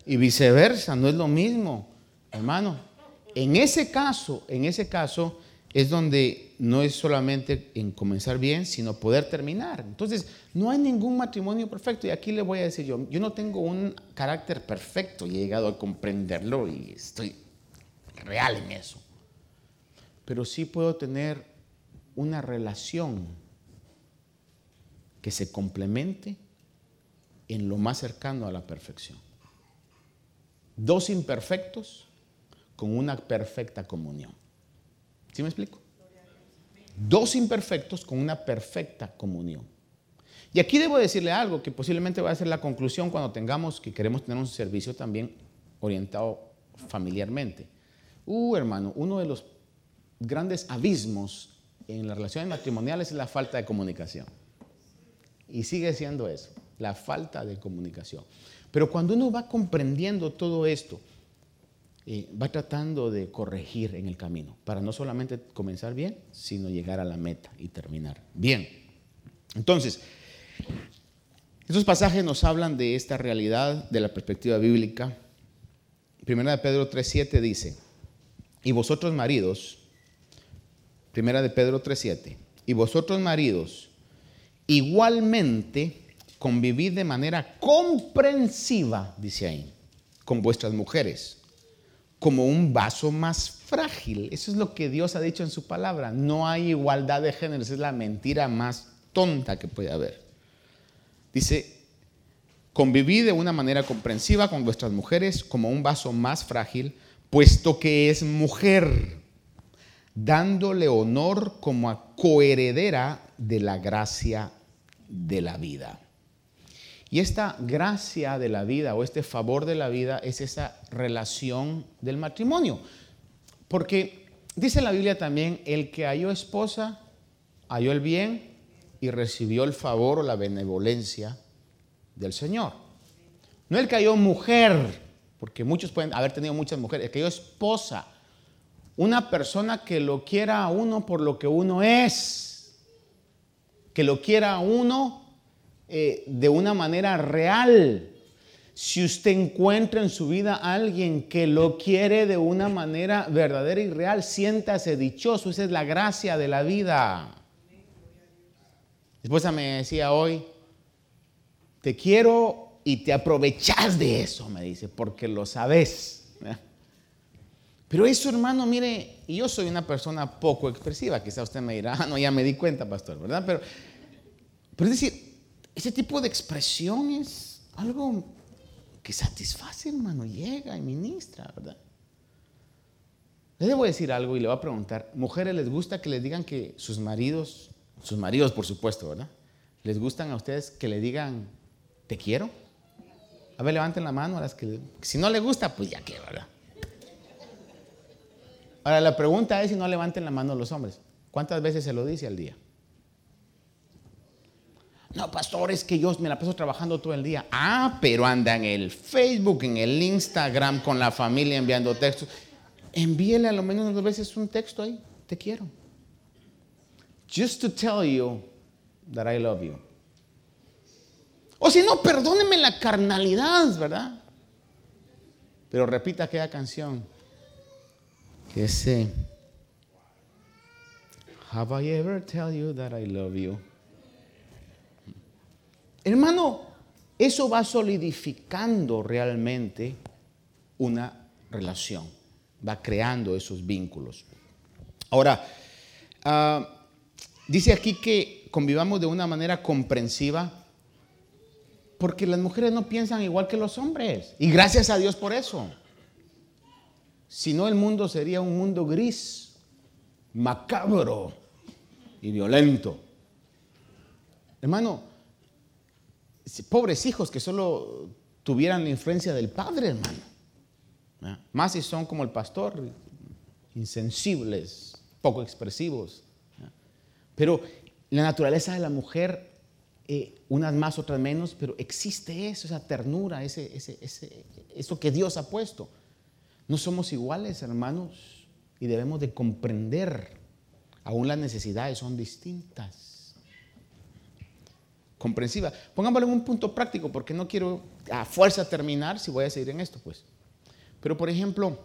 S2: Y viceversa, no es lo mismo, hermano. En ese caso, en ese caso es donde no es solamente en comenzar bien, sino poder terminar. Entonces, no hay ningún matrimonio perfecto. Y aquí le voy a decir yo, yo no tengo un carácter perfecto y he llegado a comprenderlo y estoy real en eso. Pero sí puedo tener una relación que se complemente en lo más cercano a la perfección. Dos imperfectos con una perfecta comunión. ¿Sí me explico? Dos imperfectos con una perfecta comunión. Y aquí debo decirle algo que posiblemente va a ser la conclusión cuando tengamos que queremos tener un servicio también orientado familiarmente. Uh, hermano, uno de los grandes abismos en las relaciones matrimoniales es la falta de comunicación. Y sigue siendo eso, la falta de comunicación. Pero cuando uno va comprendiendo todo esto, eh, va tratando de corregir en el camino, para no solamente comenzar bien, sino llegar a la meta y terminar bien. Entonces, estos pasajes nos hablan de esta realidad de la perspectiva bíblica. Primera de Pedro 3.7 dice, y vosotros maridos, Primera de Pedro 3.7, y vosotros maridos, Igualmente, convivid de manera comprensiva, dice ahí, con vuestras mujeres, como un vaso más frágil. Eso es lo que Dios ha dicho en su palabra. No hay igualdad de géneros, es la mentira más tonta que puede haber. Dice, convivid de una manera comprensiva con vuestras mujeres como un vaso más frágil, puesto que es mujer, dándole honor como a coheredera de la gracia de la vida. Y esta gracia de la vida o este favor de la vida es esa relación del matrimonio. Porque dice la Biblia también, el que halló esposa, halló el bien y recibió el favor o la benevolencia del Señor. No el que halló mujer, porque muchos pueden haber tenido muchas mujeres, el que halló esposa, una persona que lo quiera a uno por lo que uno es, que lo quiera a uno eh, de una manera real. Si usted encuentra en su vida a alguien que lo quiere de una manera verdadera y real, siéntase dichoso. Esa es la gracia de la vida. Mi esposa me decía hoy, te quiero y te aprovechas de eso, me dice, porque lo sabes. Pero eso, hermano, mire, yo soy una persona poco expresiva, quizá usted me dirá, ah, no, ya me di cuenta, pastor, ¿verdad? Pero, pero es decir, ese tipo de expresión es algo que satisface, hermano, llega y ministra, ¿verdad? Les debo decir algo y le voy a preguntar, mujeres, ¿les gusta que les digan que sus maridos, sus maridos por supuesto, ¿verdad? ¿Les gustan a ustedes que le digan, te quiero? A ver, levanten la mano a las que, si no le gusta, pues ya que, ¿verdad? Ahora la pregunta es si no levanten la mano los hombres. ¿Cuántas veces se lo dice al día? No, pastor, es que yo me la paso trabajando todo el día. Ah, pero anda en el Facebook, en el Instagram con la familia enviando textos. Envíele a lo menos dos veces un texto ahí. Te quiero. Just to tell you that I love you. O si no, perdóneme la carnalidad, ¿verdad? Pero repita aquella canción. Sé. Have I ever tell you that I love you? Hermano, eso va solidificando realmente una relación, va creando esos vínculos. Ahora, ah, dice aquí que convivamos de una manera comprensiva porque las mujeres no piensan igual que los hombres. Y gracias a Dios por eso. Si no, el mundo sería un mundo gris, macabro y violento. Hermano, pobres hijos que solo tuvieran la influencia del padre, hermano. Más si son como el pastor, insensibles, poco expresivos. Pero la naturaleza de la mujer, eh, unas más, otras menos, pero existe eso, esa ternura, ese, ese, ese, eso que Dios ha puesto. No somos iguales, hermanos, y debemos de comprender, aún las necesidades son distintas comprensiva. Pongámoslo en un punto práctico, porque no quiero a fuerza terminar si voy a seguir en esto, pues. Pero, por ejemplo,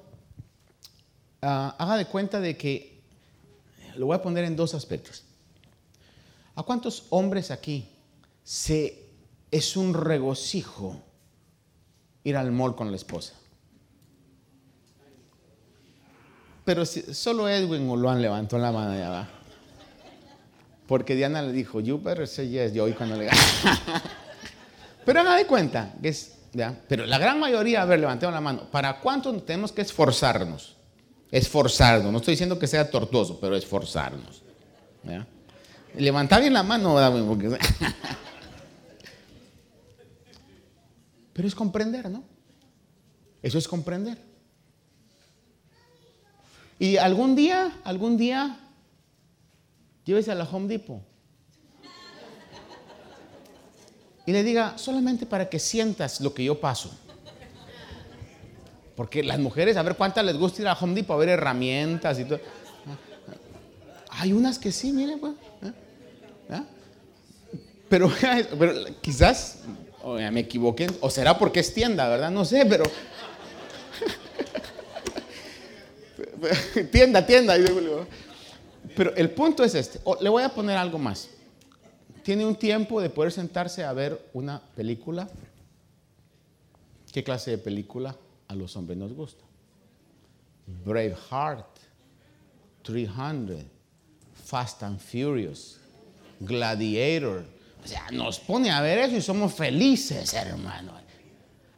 S2: ah, haga de cuenta de que, lo voy a poner en dos aspectos. ¿A cuántos hombres aquí se, es un regocijo ir al mall con la esposa? Pero si, solo Edwin o levantado la mano allá abajo. Porque Diana le dijo, you better say yes, yo hoy cuando le Pero haga de cuenta, que es, pero la gran mayoría, a ver, levantemos la mano, ¿para cuánto tenemos que esforzarnos? Esforzarnos, no estoy diciendo que sea tortuoso, pero esforzarnos. Levantar bien la mano, porque... pero es comprender, ¿no? Eso es comprender. Y algún día, algún día llévese a la Home Depot. Y le diga, solamente para que sientas lo que yo paso. Porque las mujeres, a ver cuántas les gusta ir a Home Depot a ver herramientas y todo. Hay unas que sí, mire, pues. ¿eh? ¿eh? Pero, pero quizás me equivoqué, o será porque es tienda, ¿verdad? No sé, pero. tienda, tienda. Pero el punto es este. le voy a poner algo más. Tiene un tiempo de poder sentarse a ver una película. ¿Qué clase de película a los hombres nos gusta? Braveheart, 300, Fast and Furious, Gladiator. O sea, nos pone a ver eso y somos felices, hermano.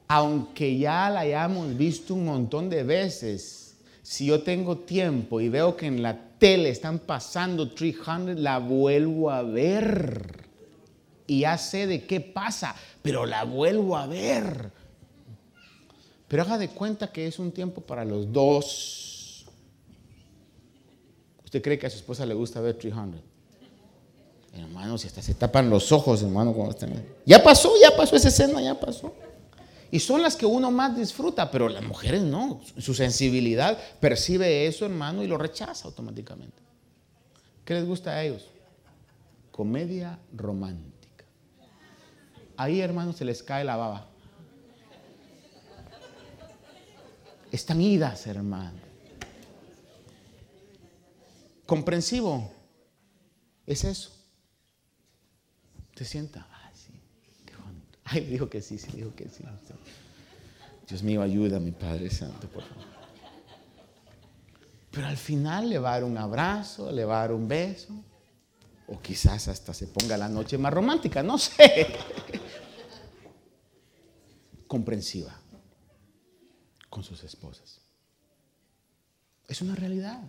S2: Aunque ya la hayamos visto un montón de veces, si yo tengo tiempo y veo que en la tele están pasando 300, la vuelvo a ver. y ya sé de qué pasa, pero la vuelvo a ver. Pero haga de cuenta que es un tiempo para los dos. ¿Usted cree que a su esposa le gusta ver 300? Hermano, si hasta se tapan los ojos, hermano, cuando están... Ya pasó, ya pasó esa escena, ya pasó. Y son las que uno más disfruta, pero las mujeres no. Su sensibilidad percibe eso, hermano, y lo rechaza automáticamente. ¿Qué les gusta a ellos? Comedia romántica. Ahí, hermano, se les cae la baba. Están idas, hermano. Comprensivo. Es eso. Te sienta. Ah. Ay, dijo que sí, sí, dijo que sí. Dios mío, ayuda mi Padre Santo, por favor. Pero al final le va a dar un abrazo, le va a dar un beso. O quizás hasta se ponga la noche más romántica, no sé. Comprensiva con sus esposas. Es una realidad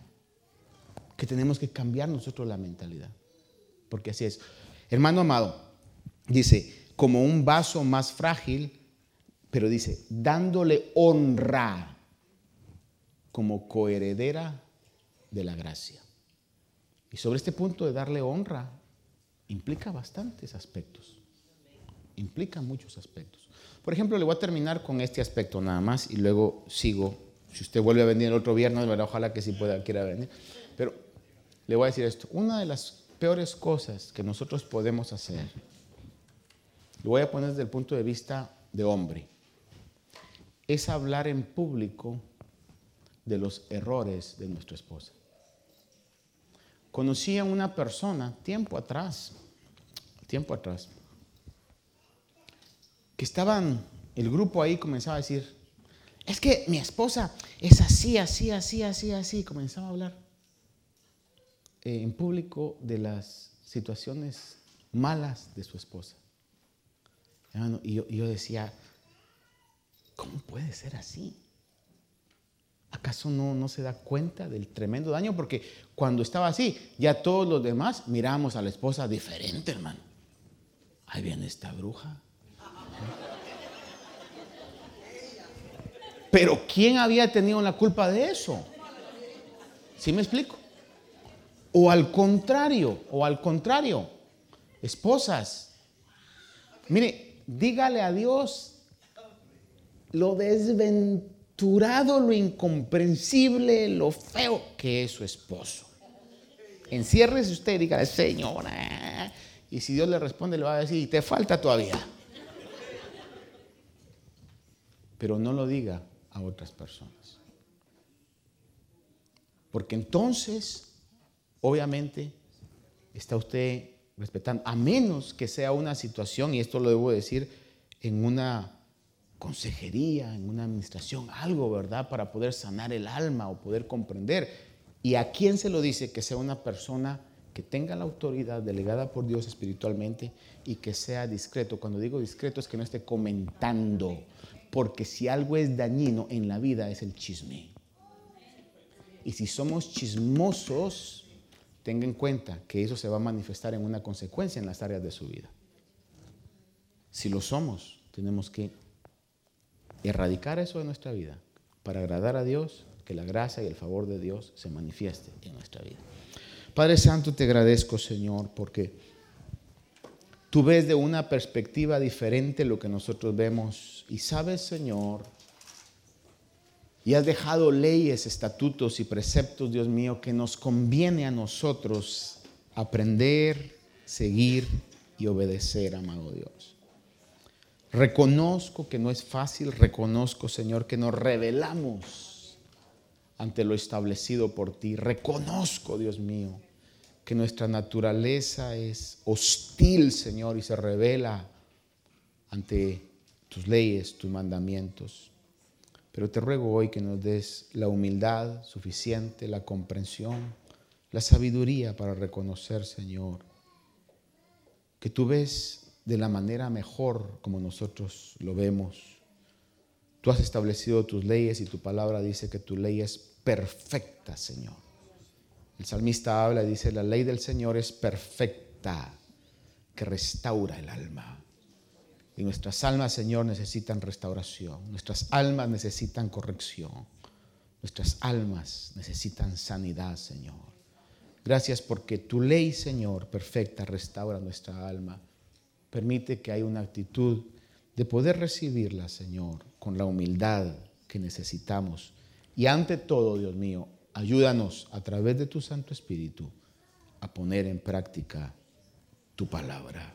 S2: que tenemos que cambiar nosotros la mentalidad. Porque así es. Hermano amado, dice, como un vaso más frágil, pero dice, dándole honra como coheredera de la gracia. Y sobre este punto de darle honra, implica bastantes aspectos. Implica muchos aspectos. Por ejemplo, le voy a terminar con este aspecto nada más y luego sigo. Si usted vuelve a venir el otro viernes, ojalá que sí pueda, quiera venir. Pero le voy a decir esto. Una de las peores cosas que nosotros podemos hacer, lo voy a poner desde el punto de vista de hombre, es hablar en público de los errores de nuestra esposa. Conocí a una persona tiempo atrás, tiempo atrás, que estaban, el grupo ahí comenzaba a decir, es que mi esposa es así, así, así, así, así. Comenzaba a hablar eh, en público de las situaciones malas de su esposa. Y yo, decía, ¿cómo puede ser así? ¿Acaso no, no se da cuenta del tremendo daño? Porque cuando estaba así, ya todos los demás mirábamos a la esposa diferente, hermano. Ahí viene esta bruja. Pero ¿quién había tenido la culpa de eso? ¿Sí me explico? O al contrario, o al contrario, esposas, mire, dígale a Dios lo desventurado, lo incomprensible, lo feo que es su esposo. Enciérrese usted y dígale, Señora. Y si Dios le responde, le va a decir, te falta todavía. Pero no lo diga a otras personas. Porque entonces, obviamente, está usted respetando, a menos que sea una situación, y esto lo debo decir, en una consejería, en una administración, algo, ¿verdad? Para poder sanar el alma o poder comprender. ¿Y a quién se lo dice? Que sea una persona que tenga la autoridad delegada por Dios espiritualmente y que sea discreto. Cuando digo discreto es que no esté comentando, porque si algo es dañino en la vida es el chisme. Y si somos chismosos, tenga en cuenta que eso se va a manifestar en una consecuencia en las áreas de su vida. Si lo somos, tenemos que erradicar eso de nuestra vida para agradar a Dios, que la gracia y el favor de Dios se manifieste en nuestra vida. Padre Santo, te agradezco, Señor, porque Tú ves de una perspectiva diferente lo que nosotros vemos. Y sabes, Señor, y has dejado leyes, estatutos y preceptos, Dios mío, que nos conviene a nosotros aprender, seguir y obedecer, amado Dios. Reconozco que no es fácil, reconozco, Señor, que nos revelamos ante lo establecido por ti. Reconozco, Dios mío, que nuestra naturaleza es hostil, Señor, y se revela ante tus leyes, tus mandamientos. Pero te ruego hoy que nos des la humildad suficiente, la comprensión, la sabiduría para reconocer, Señor, que tú ves de la manera mejor como nosotros lo vemos. Tú has establecido tus leyes y tu palabra dice que tu ley es perfecta, Señor. El salmista habla y dice, la ley del Señor es perfecta, que restaura el alma. Nuestras almas, Señor, necesitan restauración. Nuestras almas necesitan corrección. Nuestras almas necesitan sanidad, Señor. Gracias porque tu ley, Señor, perfecta, restaura nuestra alma. Permite que haya una actitud de poder recibirla, Señor, con la humildad que necesitamos. Y ante todo, Dios mío, ayúdanos a través de tu Santo Espíritu a poner en práctica tu palabra.